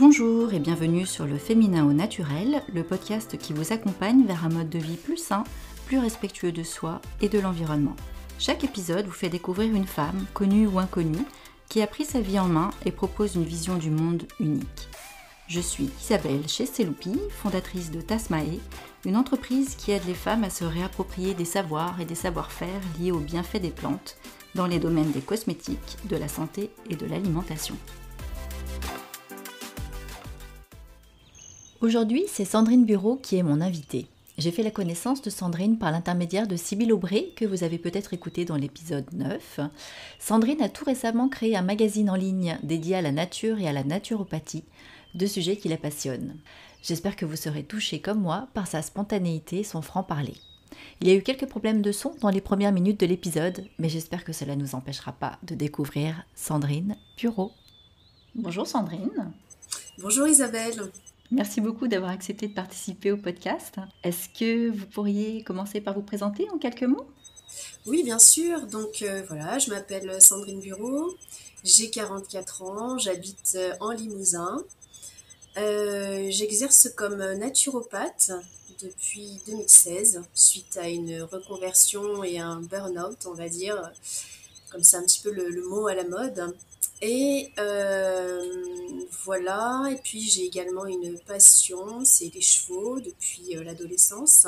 Bonjour et bienvenue sur le Féminin au naturel, le podcast qui vous accompagne vers un mode de vie plus sain, plus respectueux de soi et de l'environnement. Chaque épisode vous fait découvrir une femme, connue ou inconnue, qui a pris sa vie en main et propose une vision du monde unique. Je suis Isabelle Chesteloupi, fondatrice de Tasmae, une entreprise qui aide les femmes à se réapproprier des savoirs et des savoir-faire liés aux bienfaits des plantes dans les domaines des cosmétiques, de la santé et de l'alimentation. Aujourd'hui, c'est Sandrine Bureau qui est mon invitée. J'ai fait la connaissance de Sandrine par l'intermédiaire de Sybille Aubray, que vous avez peut-être écouté dans l'épisode 9. Sandrine a tout récemment créé un magazine en ligne dédié à la nature et à la naturopathie, deux sujets qui la passionnent. J'espère que vous serez touchés comme moi par sa spontanéité et son franc-parler. Il y a eu quelques problèmes de son dans les premières minutes de l'épisode, mais j'espère que cela ne nous empêchera pas de découvrir Sandrine Bureau. Bonjour Sandrine. Bonjour Isabelle. Merci beaucoup d'avoir accepté de participer au podcast. Est-ce que vous pourriez commencer par vous présenter en quelques mots? Oui, bien sûr. Donc euh, voilà, je m'appelle Sandrine Bureau, j'ai 44 ans, j'habite euh, en Limousin. Euh, j'exerce comme naturopathe depuis 2016 suite à une reconversion et un burn-out, on va dire, comme c'est un petit peu le, mot à la mode. Et euh, voilà, et puis j'ai également une passion, c'est les chevaux depuis euh, l'adolescence.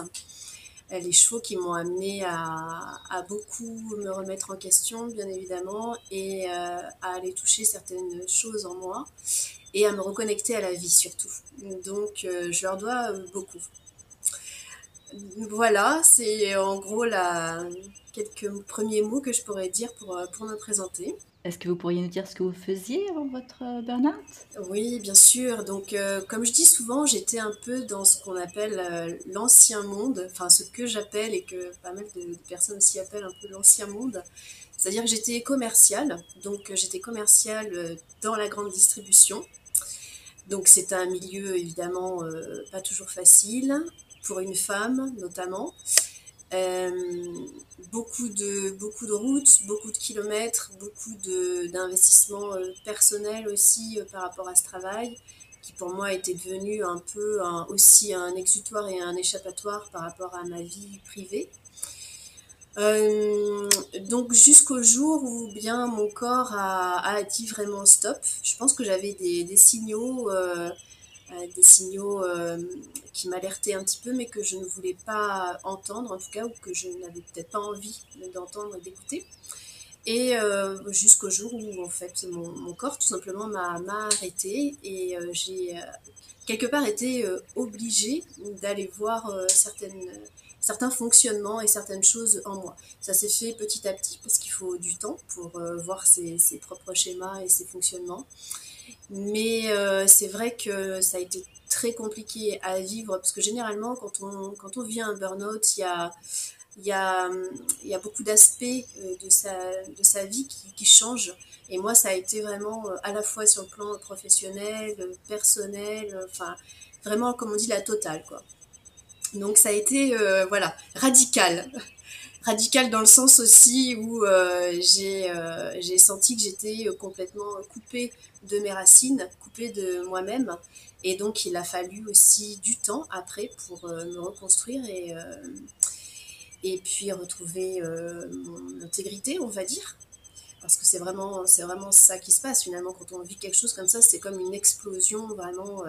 Les chevaux qui m'ont amené à, beaucoup me remettre en question, bien évidemment, et à aller toucher certaines choses en moi et à me reconnecter à la vie surtout. Donc euh, je leur dois euh, beaucoup. Voilà, c'est en gros la, quelques premiers mots que je pourrais dire pour, euh, pour me présenter. Est-ce que vous pourriez nous dire ce que vous faisiez avant votre burn-out? Oui, bien sûr. Donc, comme je dis souvent, j'étais un peu dans ce qu'on appelle l'ancien monde, enfin ce que j'appelle et que pas mal de, personnes aussi appellent un peu l'ancien monde. C'est-à-dire que j'étais commerciale, donc j'étais commerciale dans la grande distribution. Donc c'est un milieu évidemment euh, pas toujours facile, pour une femme notamment. Euh, beaucoup, de, beaucoup de routes, beaucoup de kilomètres, beaucoup d'investissements euh, personnels aussi par rapport à ce travail, qui pour moi était devenu un peu aussi un exutoire et un échappatoire par rapport à ma vie privée. Euh, donc jusqu'au jour où bien mon corps a, dit vraiment stop. Je pense que j'avais des, signaux, euh, euh, des signaux qui m'alertaient un petit peu, mais que je ne voulais pas entendre en tout cas, ou que je n'avais peut-être pas envie d'entendre et d'écouter. Et jusqu'au jour où en fait mon, corps tout simplement m'a arrêté et j'ai quelque part été obligée d'aller voir certains fonctionnements et certaines choses en moi. Ça s'est fait petit à petit parce qu'il faut du temps pour euh, voir ses, propres schémas et ses fonctionnements. Mais euh, c'est vrai que ça a été très compliqué à vivre parce que généralement, quand on, quand on vit un burn-out, il y a, y a, y a beaucoup d'aspects euh, de sa, de sa vie qui, qui changent. Et moi, ça a été vraiment à la fois sur le plan professionnel, personnel, enfin, vraiment, comme on dit, la totale, quoi. Donc ça a été euh, voilà radical, radical dans le sens aussi où euh, euh, j'ai senti que j'étais complètement coupée de mes racines, coupée de moi-même, et donc il a fallu aussi du temps après pour me reconstruire et et puis retrouver mon intégrité, on va dire. Parce que c'est vraiment, c'est vraiment ça qui se passe finalement quand on vit quelque chose comme ça, c'est comme une explosion vraiment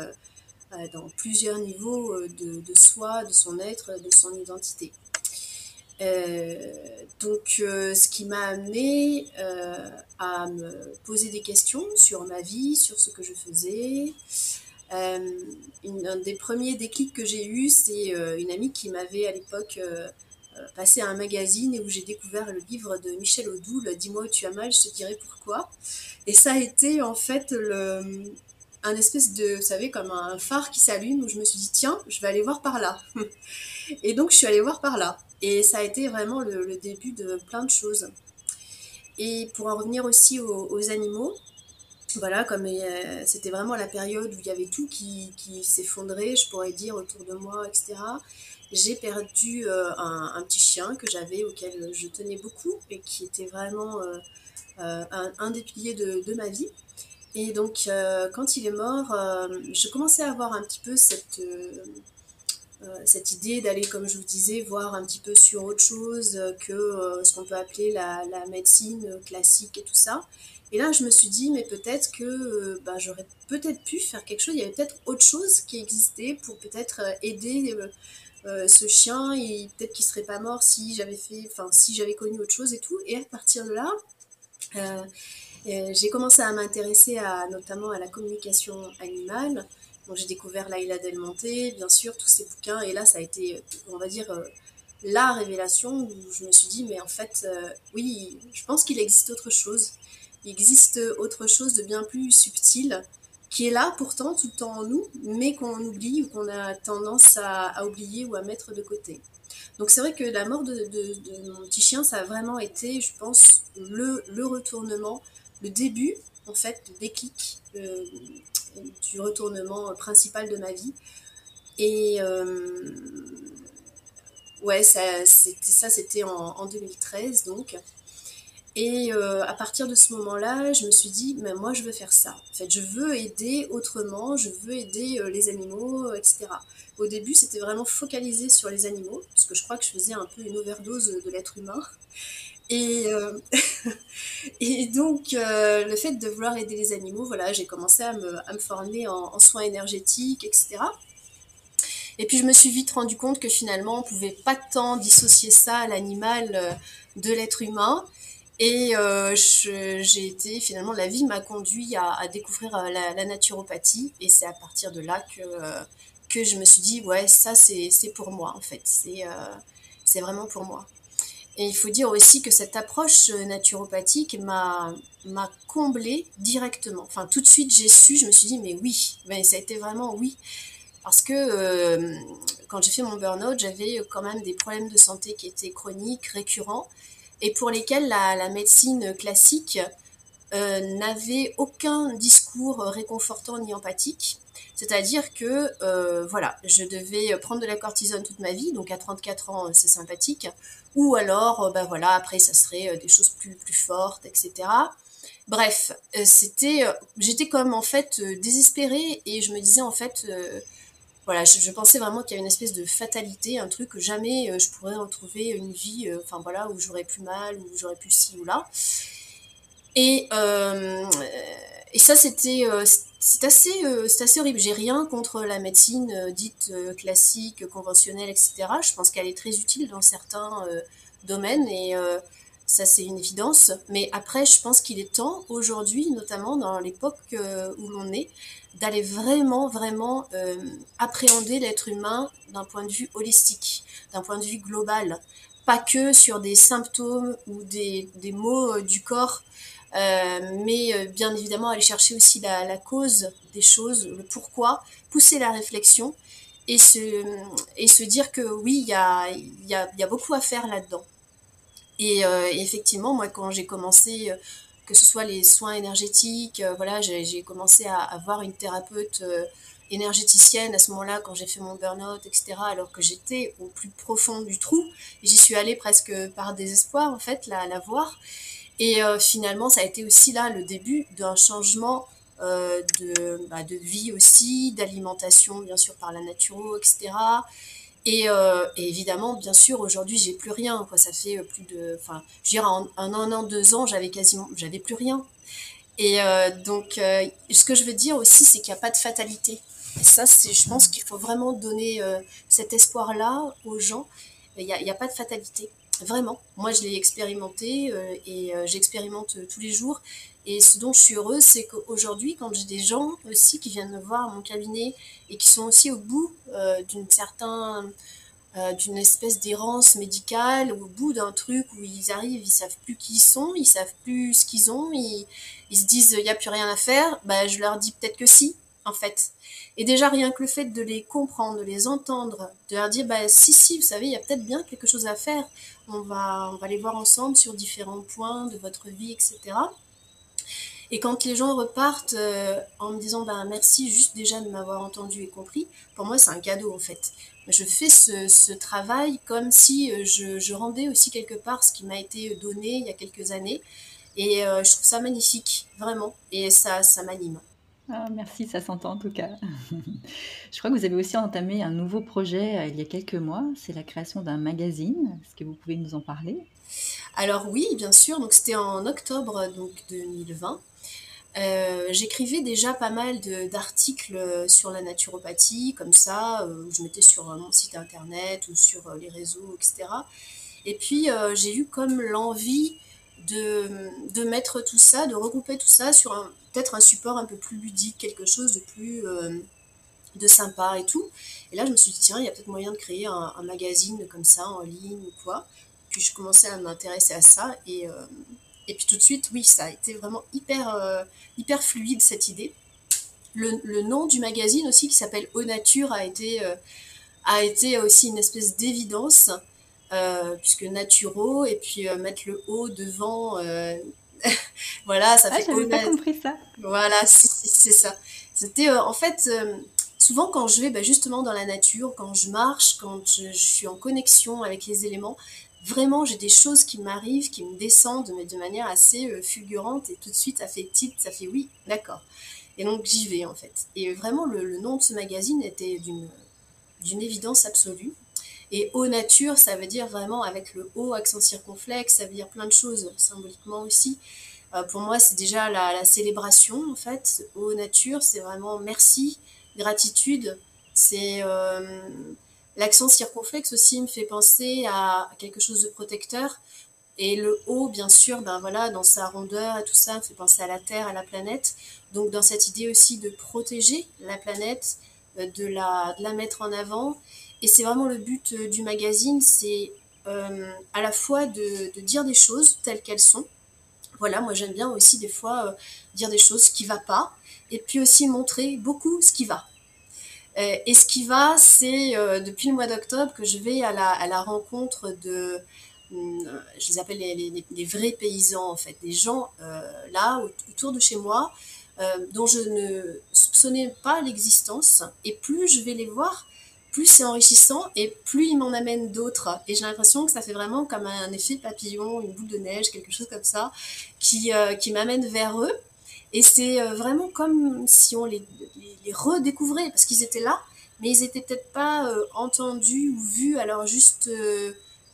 euh, dans plusieurs niveaux euh, de, soi, de son être, de son identité. Euh, donc, ce qui m'a amené à me poser des questions sur ma vie, sur ce que je faisais. un des premiers déclics que j'ai eu, c'est une amie qui m'avait à l'époque passé à un magazine et où j'ai découvert le livre de Michel Audoul, Dis-moi où tu as mal, je te dirai pourquoi. Et ça a été en fait le, un espèce de, vous savez, comme un phare qui s'allume où je me suis dit, tiens, je vais aller voir par là. et donc, je suis allée voir par là. Et ça a été vraiment le, début de plein de choses. Et pour en revenir aussi aux, animaux, voilà, comme euh, c'était vraiment la période où il y avait tout qui, s'effondrait, je pourrais dire, autour de moi, etc. J'ai perdu euh, un, petit chien que j'avais, auquel je tenais beaucoup et qui était vraiment euh, un, des piliers de ma vie. Et donc, quand il est mort, je commençais à avoir un petit peu cette, cette idée d'aller, comme je vous disais, voir un petit peu sur autre chose que ce qu'on peut appeler la, la, médecine classique et tout ça. Et là, je me suis dit, mais peut-être que bah, j'aurais peut-être pu faire quelque chose. Il y avait peut-être autre chose qui existait pour peut-être aider euh, ce chien, peut-être qu'il serait pas mort si j'avais fait, enfin si j'avais connu autre chose et tout. Et à partir de là, euh, euh, j'ai commencé à m'intéresser à notamment à la communication animale. J'ai découvert Laila Del Monte, bien sûr, tous ces bouquins. Et là, ça a été, on va dire, la révélation où je me suis dit, mais en fait, oui, je pense qu'il existe autre chose. Il existe autre chose de bien plus subtil qui est là pourtant tout le temps en nous, mais qu'on oublie ou qu'on a tendance à, oublier ou à mettre de côté. Donc c'est vrai que la mort de, mon petit chien, ça a vraiment été, je pense, le retournement, le début, en fait, le déclic euh, du retournement principal de ma vie. Et euh, ouais, ça, c'était en, en 2013, donc. Et euh, à partir de ce moment-là, je me suis dit, mais moi, je veux faire ça. En fait, je veux aider autrement, je veux aider les animaux, etc. Au début, c'était vraiment focalisé sur les animaux, parce que je crois que je faisais un peu une overdose de l'être humain. Et, et donc, le fait de vouloir aider les animaux, voilà, j'ai commencé à me, former en, soins énergétiques, etc. Et puis, je me suis vite rendu compte que finalement, on pouvait pas tant dissocier ça l'animal de l'être humain et euh, j'ai été, finalement, la vie m'a conduit à, découvrir euh, la, naturopathie. Et c'est à partir de là que, euh, que je me suis dit, ouais, ça, c'est pour moi, en fait. C'est vraiment pour moi. Et il faut dire aussi que cette approche naturopathique m'a comblée directement. Enfin, tout de suite, j'ai su, je me suis dit, mais oui, mais ça a été vraiment oui. Parce que quand j'ai fait mon burn-out, j'avais quand même des problèmes de santé qui étaient chroniques, récurrents et pour lesquels la, médecine classique euh, n'avait aucun discours réconfortant ni empathique. C'est-à-dire que euh, voilà, je devais prendre de la cortisone toute ma vie, donc à 34 ans c'est sympathique, ou alors ben voilà après ça serait des choses plus plus fortes, etc. Bref, c'était, j'étais comme en fait désespérée et je me disais en fait voilà, je, pensais vraiment qu'il y avait une espèce de fatalité, un truc que jamais euh, je pourrais retrouver une vie, euh, enfin voilà, où j'aurais plus mal, où j'aurais plus ci ou là. Et, euh, et ça, c'était c'est assez, c'est assez horrible. J'ai rien contre la médecine dite classique, conventionnelle, etc. Je pense qu'elle est très utile dans certains domaines et ça c'est une évidence. Mais après, je pense qu'il est temps aujourd'hui, notamment dans l'époque où l'on est, d'aller vraiment, vraiment euh, appréhender l'être humain d'un point de vue holistique, d'un point de vue global, pas que sur des symptômes ou des, des maux euh, du corps, euh, mais bien évidemment aller chercher aussi la, cause des choses, le pourquoi, pousser la réflexion et se, et se dire que oui, il y a, y, a, y a beaucoup à faire là-dedans. Et, et, effectivement, moi, quand j'ai commencé que ce soit les soins énergétiques. Euh, voilà, j'ai commencé à avoir une thérapeute euh, énergéticienne à ce moment-là quand j'ai fait mon burn-out, etc. Alors que j'étais au plus profond du trou. J'y suis allée presque par désespoir en fait, la, la voir. Et euh, finalement, ça a été aussi là le début d'un changement de, bah, de vie aussi, d'alimentation bien sûr par la naturo, etc. Euh, et, évidemment, bien sûr, aujourd'hui, j'ai plus rien. Ça fait euh, plus de, enfin, je dirais en un an, deux ans, j'avais quasiment, j'avais plus rien. Et euh, donc, ce que je veux dire aussi, c'est qu'il n'y a pas de fatalité. Et ça, je pense qu'il faut vraiment donner cet espoir-là aux gens. Il n'y a, pas de fatalité, vraiment. Moi, je l'ai expérimenté et j'expérimente tous les jours. Et ce dont je suis heureuse, c'est qu'aujourd'hui, quand j'ai des gens aussi qui viennent me voir à mon cabinet et qui sont aussi au bout euh, d'une certaine, euh, d'une espèce d'errance médicale, au bout d'un truc où ils arrivent, ils savent plus qui ils sont, ils savent plus ce qu'ils ont, ils, ils, se disent il n'y a plus rien à faire, bah, je leur dis peut-être que si, en fait. Et déjà, rien que le fait de les comprendre, de les entendre, de leur dire bah, si, si, vous savez, il y a peut-être bien quelque chose à faire, on va, on va les voir ensemble sur différents points de votre vie, etc. Et quand les gens repartent euh, en me disant ben, merci juste déjà de m'avoir entendu et compris, pour moi c'est un cadeau en fait. Je fais ce, ce travail comme si euh, je, je, rendais aussi quelque part ce qui m'a été donné il y a quelques années. Et je trouve ça magnifique, vraiment. Et ça, ça m'anime. Ah, merci, ça s'entend en tout cas. Je crois que vous avez aussi entamé un nouveau projet euh, il y a quelques mois, c'est la création d'un magazine. Est-ce que vous pouvez nous en parler? Alors oui, bien sûr, donc c'était en octobre donc, 2020. Euh, j'écrivais déjà pas mal d'articles sur la naturopathie, comme ça, euh, je mettais sur mon site internet ou sur les réseaux, etc. Et puis j'ai eu comme l'envie de, de, mettre tout ça, de regrouper tout ça sur un, peut-être un support un peu plus ludique, quelque chose de plus euh, de sympa et tout. Et là, je me suis dit, tiens, il y a peut-être moyen de créer un, magazine comme ça en ligne ou quoi. Puis je commençais à m'intéresser à ça et, euh, et puis tout de suite, oui, ça a été vraiment hyper, euh, hyper fluide cette idée. Le, nom du magazine aussi, qui s'appelle Eau Nature, a été, a été aussi une espèce d'évidence. puisque naturo et puis mettre le haut devant voilà, ça ah, fait j'avais pas compris ça. Voilà, c'est ça. C'était euh, en fait euh, souvent quand je vais bah, justement dans la nature, quand je marche, quand je, suis en connexion avec les éléments, vraiment j'ai des choses qui m'arrivent, qui me descendent, mais de manière assez euh, fulgurante et tout de suite ça fait titre, ça fait oui, d'accord. Et donc j'y vais en fait. Et vraiment le, nom de ce magazine était d'une d'une évidence absolue. Et eau nature, ça veut dire vraiment avec le haut accent circonflexe, ça veut dire plein de choses symboliquement aussi. Euh, pour moi, c'est déjà la, célébration en fait. Eau nature, c'est vraiment merci, gratitude. C'est euh, l'accent circonflexe aussi me fait penser à quelque chose de protecteur. Et le haut, bien sûr, ben voilà, dans sa rondeur et tout ça, me fait penser à la Terre, à la planète. Donc dans cette idée aussi de protéger la planète, euh, de la, de la mettre en avant et c'est vraiment le but euh, du magazine, c'est euh, à la fois de, dire des choses telles qu'elles sont. Voilà, moi j'aime bien aussi des fois euh, dire des choses qui va pas, et puis aussi montrer beaucoup ce qui va. et ce qui va, c'est depuis le mois d'octobre que je vais à la, rencontre de, je les appelle les, vrais paysans en fait, des gens là autour de chez moi dont je ne soupçonnais pas l'existence, et plus je vais les voir, plus c'est enrichissant et plus il m'en amène d'autres. Et j'ai l'impression que ça fait vraiment comme un effet papillon, une boule de neige, quelque chose comme ça, qui, euh, qui m'amène vers eux. Et c'est euh, vraiment comme si on les, les, redécouvrait, parce qu'ils étaient là, mais ils étaient peut-être pas euh, entendus ou vus à leur juste,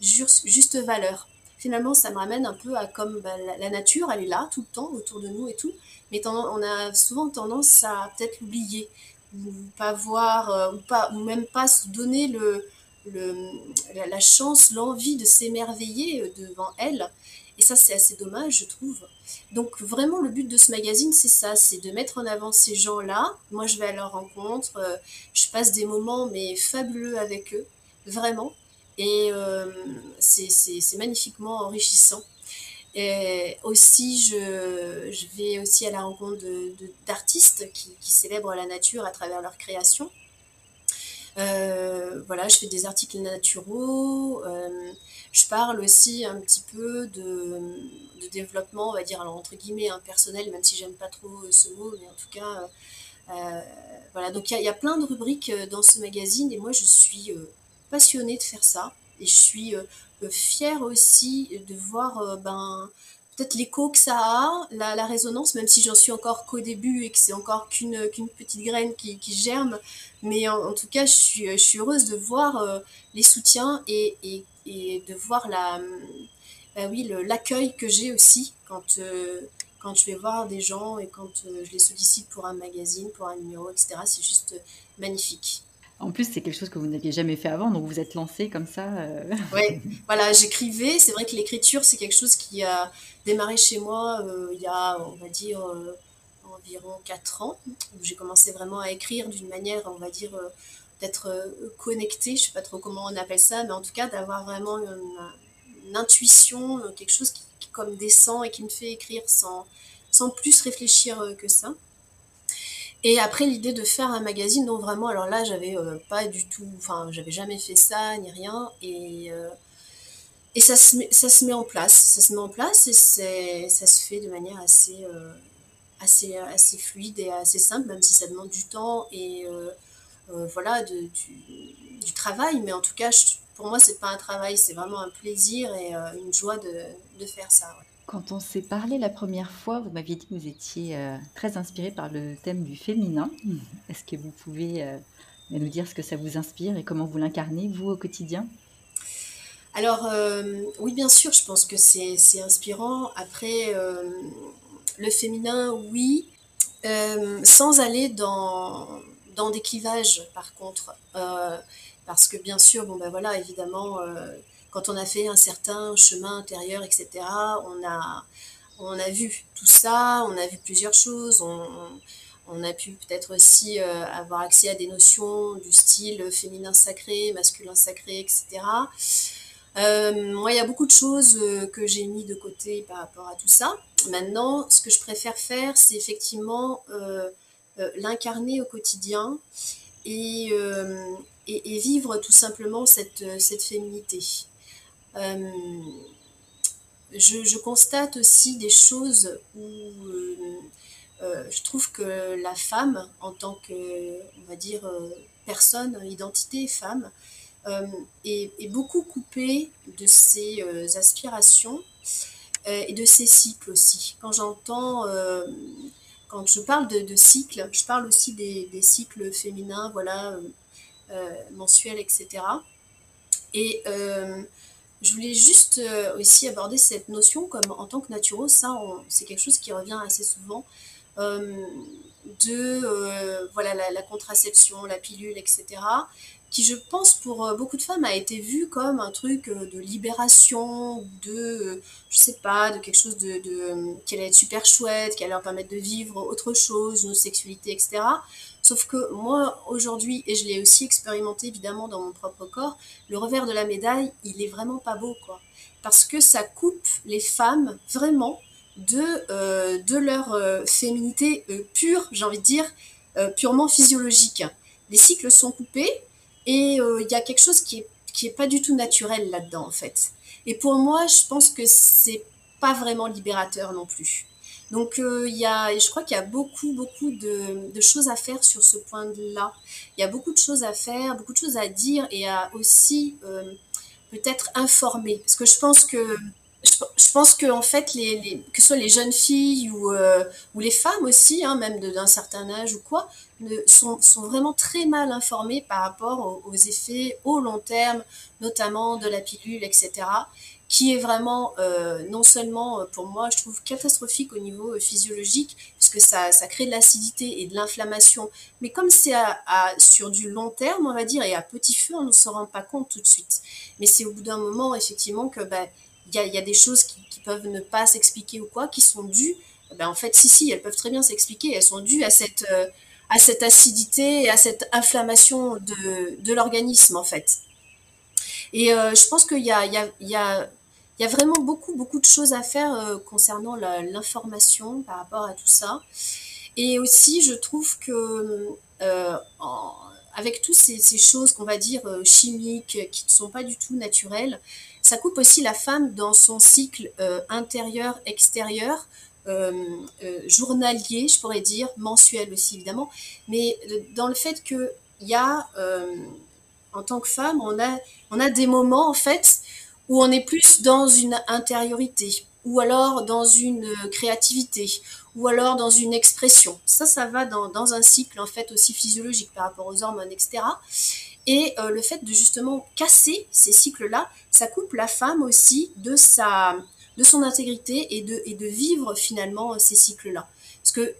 juste, valeur. Finalement, ça me ramène un peu à comme bah, la, nature, elle est là tout le temps autour de nous et tout, mais on a souvent tendance à peut-être l'oublier ou pas voir, euh, ou, pas, ou même pas se donner le, le la, chance, l'envie de s'émerveiller euh, devant elle. Et ça, c'est assez dommage, je trouve. Donc vraiment, le but de ce magazine, c'est ça, c'est de mettre en avant ces gens-là. Moi, je vais à leur rencontre, euh, je passe des moments, mais fabuleux avec eux, vraiment. Et c'est magnifiquement enrichissant. Et aussi, je, vais aussi à la rencontre d'artistes qui, célèbrent la nature à travers leur création. Euh, voilà, je fais des articles naturaux. Euh, je parle aussi un petit peu de, développement, on va dire, entre guillemets, un personnel, même si j'aime pas trop ce mot, mais en tout cas, euh, voilà. Donc il y, y, a plein de rubriques dans ce magazine et moi je suis passionnée de faire ça et je suis fière aussi de voir euh, ben, peut-être l'écho que ça a, la, résonance, même si j'en suis encore qu'au début et que c'est encore qu'une qu'une petite graine qui, germe. Mais en, tout cas, je suis, je suis heureuse de voir euh, les soutiens et, et, de voir la, ben oui, l'accueil que j'ai aussi quand, euh, quand je vais voir des gens et quand je les sollicite pour un magazine, pour un numéro, etc. C'est juste magnifique. En plus, c'est quelque chose que vous n'aviez jamais fait avant, donc vous êtes lancé comme ça. Euh. Oui, voilà, j'écrivais. C'est vrai que l'écriture, c'est quelque chose qui a démarré chez moi euh, il y a, on va dire, euh, environ 4 ans, j'ai commencé vraiment à écrire d'une manière, on va dire, d'être connectée. Je ne sais pas trop comment on appelle ça, mais en tout cas, d'avoir vraiment une, intuition, quelque chose qui, qui, comme descend et qui me fait écrire sans, sans plus réfléchir que ça. Et après l'idée de faire un magazine, non vraiment, alors là j'avais euh, pas du tout, enfin j'avais jamais fait ça ni rien, et, euh, et ça, se met, ça se met en place, ça se met en place et ça se fait de manière assez, euh, assez, assez fluide et assez simple, même si ça demande du temps et voilà, de, du, du, travail, mais en tout cas pour moi c'est pas un travail, c'est vraiment un plaisir et une joie de, de faire ça. Quand on s'est parlé la première fois, vous m'aviez dit que vous étiez euh, très inspiré par le thème du féminin. Mhm. Est-ce que vous pouvez euh, nous dire ce que ça vous inspire et comment vous l'incarnez, vous, au quotidien? Alors, euh, oui, bien sûr, je pense que c'est inspirant. Après, le féminin, oui, sans aller dans, dans des clivages, par contre. parce que, bien sûr, bon, ben voilà, évidemment quand on a fait un certain chemin intérieur, etc., on a, on a vu tout ça, on a vu plusieurs choses, on, a pu peut-être aussi euh, avoir accès à des notions du style féminin sacré, masculin sacré, etc. Euh, moi, il y a beaucoup de choses euh, que j'ai mis de côté par rapport à tout ça. Maintenant, ce que je préfère faire, c'est effectivement l'incarner au quotidien et, et, vivre tout simplement cette, cette féminité. Euh, je, constate aussi des choses où euh, euh, je trouve que la femme, en tant que, on va dire, personne, identité femme, est, beaucoup coupée de ses aspirations et de ses cycles aussi. Quand j'entends, quand je parle de, cycles, je parle aussi des, cycles féminins, voilà, mensuels, etc. Et je voulais juste euh, aussi aborder cette notion comme en tant que naturo, ça c'est quelque chose qui revient assez souvent, euh, de euh, voilà, la, contraception, la pilule, etc., qui je pense pour beaucoup de femmes a été vu comme un truc de libération, de, je sais pas, de quelque chose de, qui allait être super chouette, qui allait leur permettre de vivre autre chose, une sexualité, etc. Sauf que moi, aujourd'hui, et je l'ai aussi expérimenté évidemment dans mon propre corps, le revers de la médaille, il est vraiment pas beau, quoi. Parce que ça coupe les femmes vraiment de, euh, leur euh, féminité euh, pure, j'ai envie de dire, purement physiologique. Les cycles sont coupés et il y a quelque chose qui est, qui est pas du tout naturel là-dedans, en fait. Et pour moi, je pense que c'est pas vraiment libérateur non plus. Donc euh, il y a, je crois qu'il y a beaucoup, beaucoup de, choses à faire sur ce point-là. Il y a beaucoup de choses à faire, beaucoup de choses à dire et à aussi euh, peut-être informer. Parce que je pense que je, pense que en fait, les, que ce soit les jeunes filles ou, euh, les femmes aussi, hein, même d'un certain âge ou quoi, sont, vraiment très mal informées par rapport aux effets au long terme, notamment de la pilule, etc qui est vraiment euh, non seulement euh, pour moi, je trouve catastrophique au niveau euh, physiologique, puisque ça, ça crée de l'acidité et de l'inflammation, mais comme c'est à, sur du long terme, on va dire, et à petit feu, on ne se rend pas compte tout de suite. Mais c'est au bout d'un moment, effectivement, que ben, il y, a, y, a, des choses qui, qui peuvent ne pas s'expliquer ou quoi, qui sont dues. Ben, en fait, si, si, elles peuvent très bien s'expliquer. Elles sont dues à cette, à cette acidité et à cette inflammation de, de l'organisme, en fait. Et je pense qu'il y a, y, a, y a il y a vraiment beaucoup, beaucoup de choses à faire euh, concernant l'information par rapport à tout ça. Et aussi, je trouve que euh, avec toutes ces, choses qu'on va dire euh, chimiques, qui ne sont pas du tout naturelles, ça coupe aussi la femme dans son cycle intérieur-extérieur, journalier, je pourrais dire, mensuel aussi évidemment, mais dans le fait qu'il y a, en tant que femme, on a, on a des moments en fait où on est plus dans une intériorité, ou alors dans une créativité, ou alors dans une expression. Ça, ça va dans, dans un cycle en fait aussi physiologique par rapport aux hormones, etc. Et euh, le fait de justement casser ces cycles-là, ça coupe la femme aussi de sa, de son intégrité et de, et de vivre finalement ces cycles-là. Parce que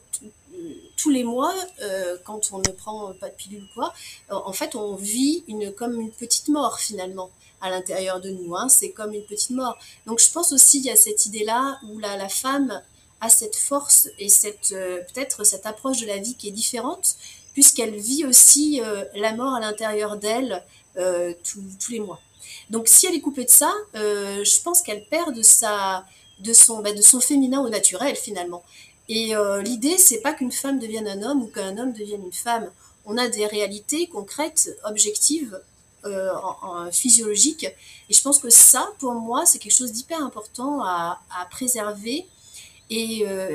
tous les mois, euh, quand on ne prend pas de pilule ou quoi, en fait, on vit une, comme une petite mort finalement à l'intérieur de nous. Hein. C'est comme une petite mort. Donc je pense aussi il y a cette idée-là où la, la femme a cette force et cette euh, peut-être cette approche de la vie qui est différente puisqu'elle vit aussi euh, la mort à l'intérieur d'elle euh, tous les mois. Donc si elle est coupée de ça, je pense qu'elle perd de sa de son bah, de son féminin au naturel finalement. Et l'idée c'est pas qu'une femme devienne un homme ou qu'un homme devienne une femme. On a des réalités concrètes, objectives euh, physiologique. Et je pense que ça, pour moi, c'est quelque chose d'hyper important à, préserver et, euh,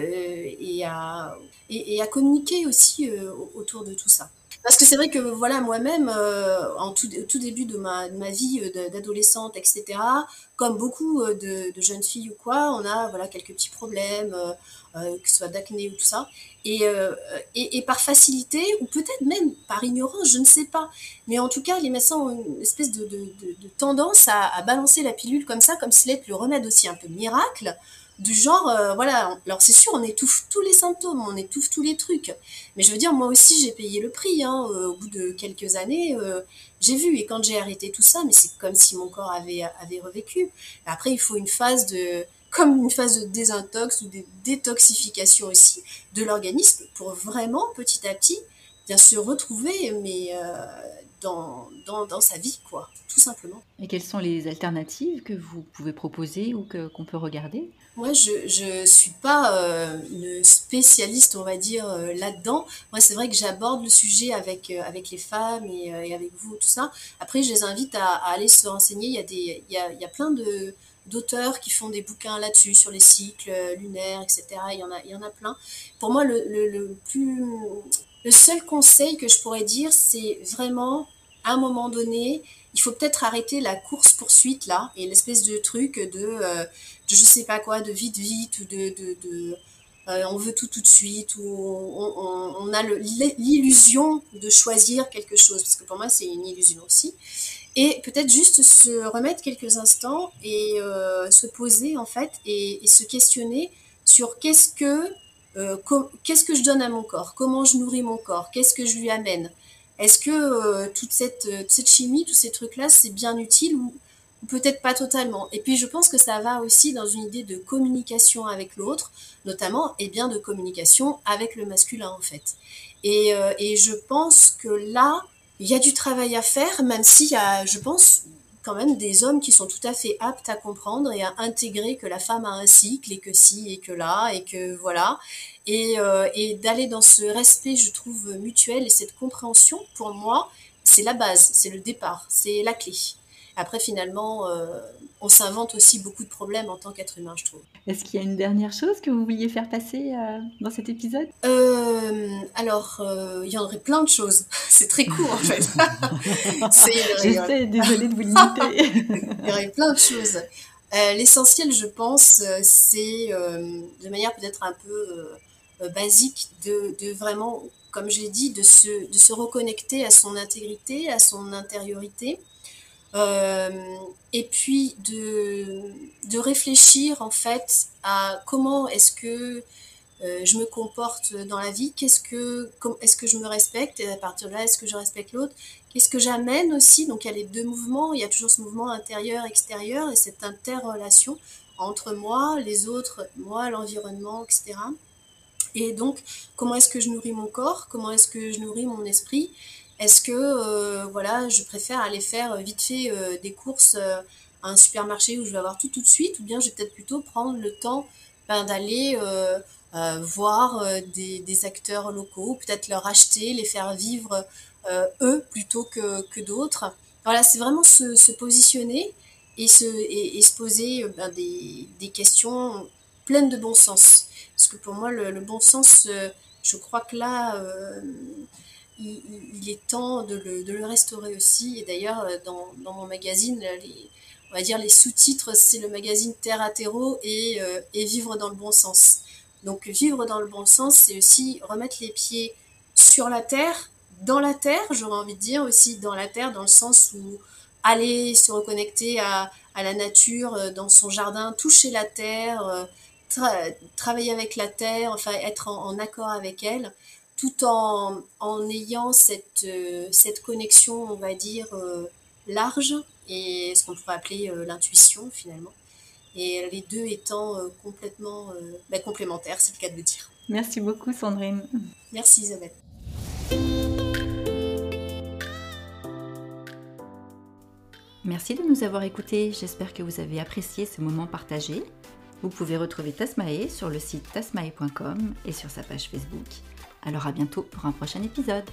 et, à, et, à communiquer aussi euh, autour de tout ça. Parce que c'est vrai que voilà, moi-même, en tout, tout, début de ma, vie d'adolescente, etc., comme beaucoup de, de, jeunes filles ou quoi, on a voilà quelques petits problèmes, euh, que ce soit d'acné ou tout ça, et, et, et, par facilité ou peut-être même par ignorance, je ne sais pas. Mais en tout cas, les médecins ont une espèce de, de, de tendance à, à, balancer la pilule comme ça, comme s'il était le remède aussi un peu miracle du genre, euh, voilà, alors c'est sûr, on étouffe tous les symptômes, on étouffe tous les trucs. Mais je veux dire, moi aussi, j'ai payé le prix. Hein, euh, au bout de quelques années, euh, j'ai vu. Et quand j'ai arrêté tout ça, mais c'est comme si mon corps avait, avait revécu. Après, il faut une phase de, comme une phase de désintox ou de détoxification aussi de l'organisme pour vraiment, petit à petit, bien se retrouver, mais dans, dans, dans, sa vie, quoi, tout simplement. Et quelles sont les alternatives que vous pouvez proposer ou que, qu'on peut regarder? Moi, je ne suis pas euh, une spécialiste, on va dire, euh, là-dedans. Moi, c'est vrai que j'aborde le sujet avec, euh, avec les femmes et, et, avec vous, tout ça. Après, je les invite à, à, aller se renseigner. Il y a, des, il y a, il y a plein de d'auteurs qui font des bouquins là-dessus, sur les cycles lunaires, etc. Il y en a, il y en a plein. Pour moi, le, le, plus... Le seul conseil que je pourrais dire, c'est vraiment, à un moment donné, il faut peut-être arrêter la course-poursuite, là, et l'espèce de truc de je sais pas quoi, de vite vite ou de, de, de euh, on veut tout tout de suite ou on, on a l'illusion de choisir quelque chose parce que pour moi c'est une illusion aussi et peut-être juste se remettre quelques instants et euh, se poser en fait et, et, se questionner sur qu'est-ce que euh, qu'est-ce que je donne à mon corps? Comment je nourris mon corps? Qu'est-ce que je lui amène? Est-ce que euh, toute cette, cette chimie tous ces trucs là c'est bien utile ou peut-être pas totalement? Et puis je pense que ça va aussi dans une idée de communication avec l'autre, notamment et bien de communication avec le masculin en fait. Et, euh, et je pense que là, il y a du travail à faire, même s'il y a, je pense, quand même des hommes qui sont tout à fait aptes à comprendre et à intégrer que la femme a un cycle et que si et que là et que voilà. Et, euh, et d'aller dans ce respect, je trouve, mutuel et cette compréhension, pour moi, c'est la base, c'est le départ, c'est la clé. Après, finalement, euh, on s'invente aussi beaucoup de problèmes en tant qu'être humain, je trouve. Est-ce qu'il y a une dernière chose que vous vouliez faire passer euh, dans cet épisode? Euh, Alors, il y en aurait plein de choses. C'est très court, en fait. je sais, désolée de vous limiter. il y aurait plein de choses. L'essentiel, je pense, c'est de manière peut-être un peu basique de, de, vraiment, comme je l'ai dit, de se, de se reconnecter à son intégrité, à son intériorité euh, et puis de, de réfléchir en fait à comment est-ce que euh, je me comporte dans la vie, qu'est-ce que, est-ce que je me respecte, et à partir de là, est-ce que je respecte l'autre, qu'est-ce que j'amène aussi, donc il y a les deux mouvements, il y a toujours ce mouvement intérieur-extérieur et cette interrelation entre moi, les autres, moi, l'environnement, etc. Et donc, comment est-ce que je nourris mon corps, comment est-ce que je nourris mon esprit, est-ce que euh, voilà, je préfère aller faire vite fait euh, des courses euh, à un supermarché où je vais avoir tout tout de suite, ou bien je vais peut-être plutôt prendre le temps ben, d'aller voir des, acteurs locaux, peut-être leur acheter, les faire vivre eux plutôt que, que d'autres. Voilà, c'est vraiment se, positionner et se, se poser ben, des, des, questions pleines de bon sens. Parce que pour moi, le, le bon sens, je crois que là, il, est temps de le, de le, restaurer aussi. Et d'ailleurs, euh, dans, dans, mon magazine, on va dire les sous-titres, c'est le magazine Terre à terreau et, euh, et vivre dans le bon sens. Donc vivre dans le bon sens, c'est aussi remettre les pieds sur la terre, dans la terre, j'aurais envie de dire aussi dans la terre, dans le sens où aller se reconnecter à, à la nature, euh, dans son jardin, toucher la terre, tra travailler avec la terre, enfin être en accord avec elle tout en, en ayant cette, euh, cette connexion, on va dire, euh, large, et ce qu'on pourrait appeler euh, l'intuition finalement. Et les deux étant complètement bah, complémentaires, c'est le cas de le dire. Merci beaucoup Sandrine. Merci Isabelle. Merci de nous avoir écoutés. J'espère que vous avez apprécié ce moment partagé. Vous pouvez retrouver Tasmae sur le site tasmae.com et sur sa page Facebook. Alors à bientôt pour un prochain épisode.